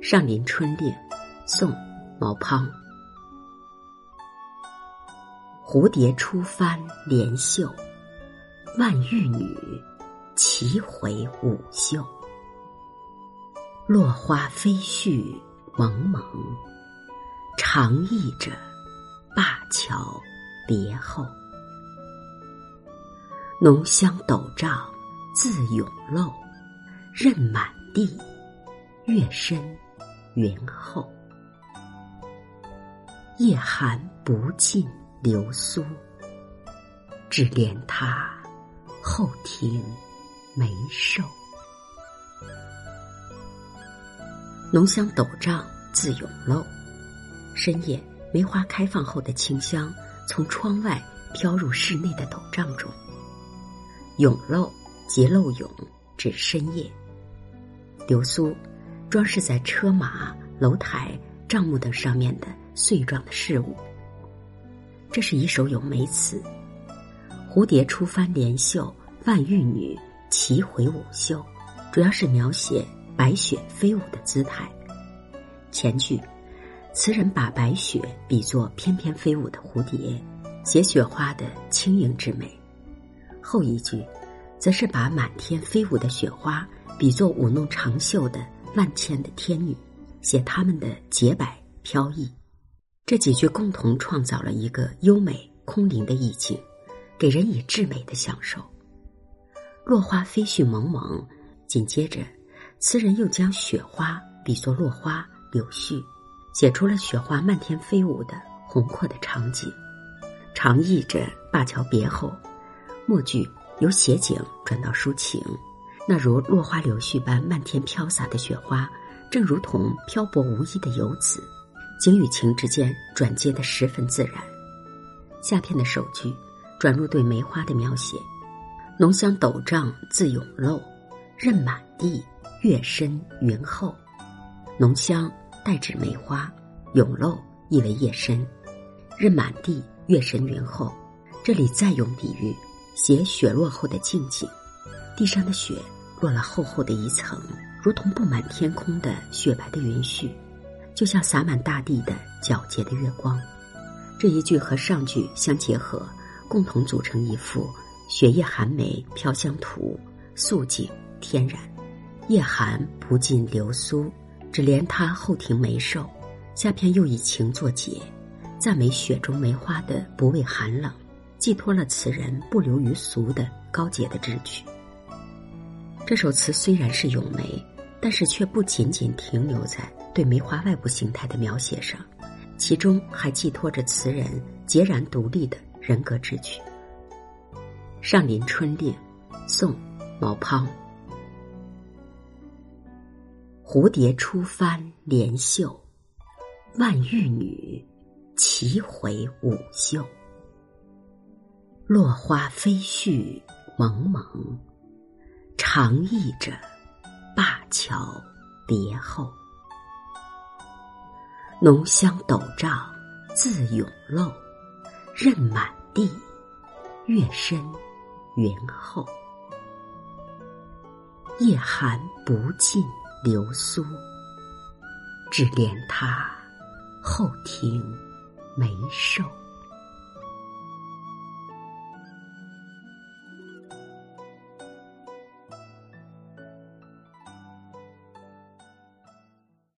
《上林春令》宋·毛滂。蝴蝶出帆连袖，万玉女齐回舞袖。落花飞絮蒙蒙，长忆着灞桥别后。浓香斗帐自永漏，任满地，月深。云后，夜寒不尽流苏，只怜他后庭梅瘦。浓香斗帐自永漏，深夜梅花开放后的清香从窗外飘入室内的斗帐中。永漏即漏永，指深夜。流苏。装饰在车马、楼台、帐幕等上面的碎状的事物。这是一首咏梅词。蝴蝶出翻连袖，万玉女齐回舞袖，主要是描写白雪飞舞的姿态。前句，词人把白雪比作翩翩飞舞的蝴蝶，写雪花的轻盈之美；后一句，则是把满天飞舞的雪花比作舞弄长袖的。万千的天女，写他们的洁白飘逸。这几句共同创造了一个优美空灵的意境，给人以至美的享受。落花飞絮蒙蒙，紧接着，词人又将雪花比作落花柳絮，写出了雪花漫天飞舞的宏阔的场景。长忆着灞桥别后，末句由写景转到抒情。那如落花流絮般漫天飘洒的雪花，正如同漂泊无依的游子，景与情之间转接的十分自然。下片的首句转入对梅花的描写：浓香斗帐自永漏，任满地，月深云厚。浓香代指梅花，永漏意为夜深，任满地，月深云厚。这里再用比喻，写雪落后的静景，地上的雪。落了厚厚的一层，如同布满天空的雪白的云絮，就像洒满大地的皎洁的月光。这一句和上句相结合，共同组成一幅雪夜寒梅飘香图，素景天然。夜寒不尽流苏，只怜他后庭梅寿。下片又以情作结，赞美雪中梅花的不畏寒冷，寄托了词人不流于俗的高洁的志趣。这首词虽然是咏梅，但是却不仅仅停留在对梅花外部形态的描写上，其中还寄托着词人截然独立的人格志趣。《上林春令》，宋·毛滂。蝴蝶出帆连袖，万玉女齐回舞袖。落花飞絮蒙蒙。长忆着灞桥别后，浓香斗帐自永漏，任满地，月深云厚。夜寒不尽流苏，只怜他后庭没瘦。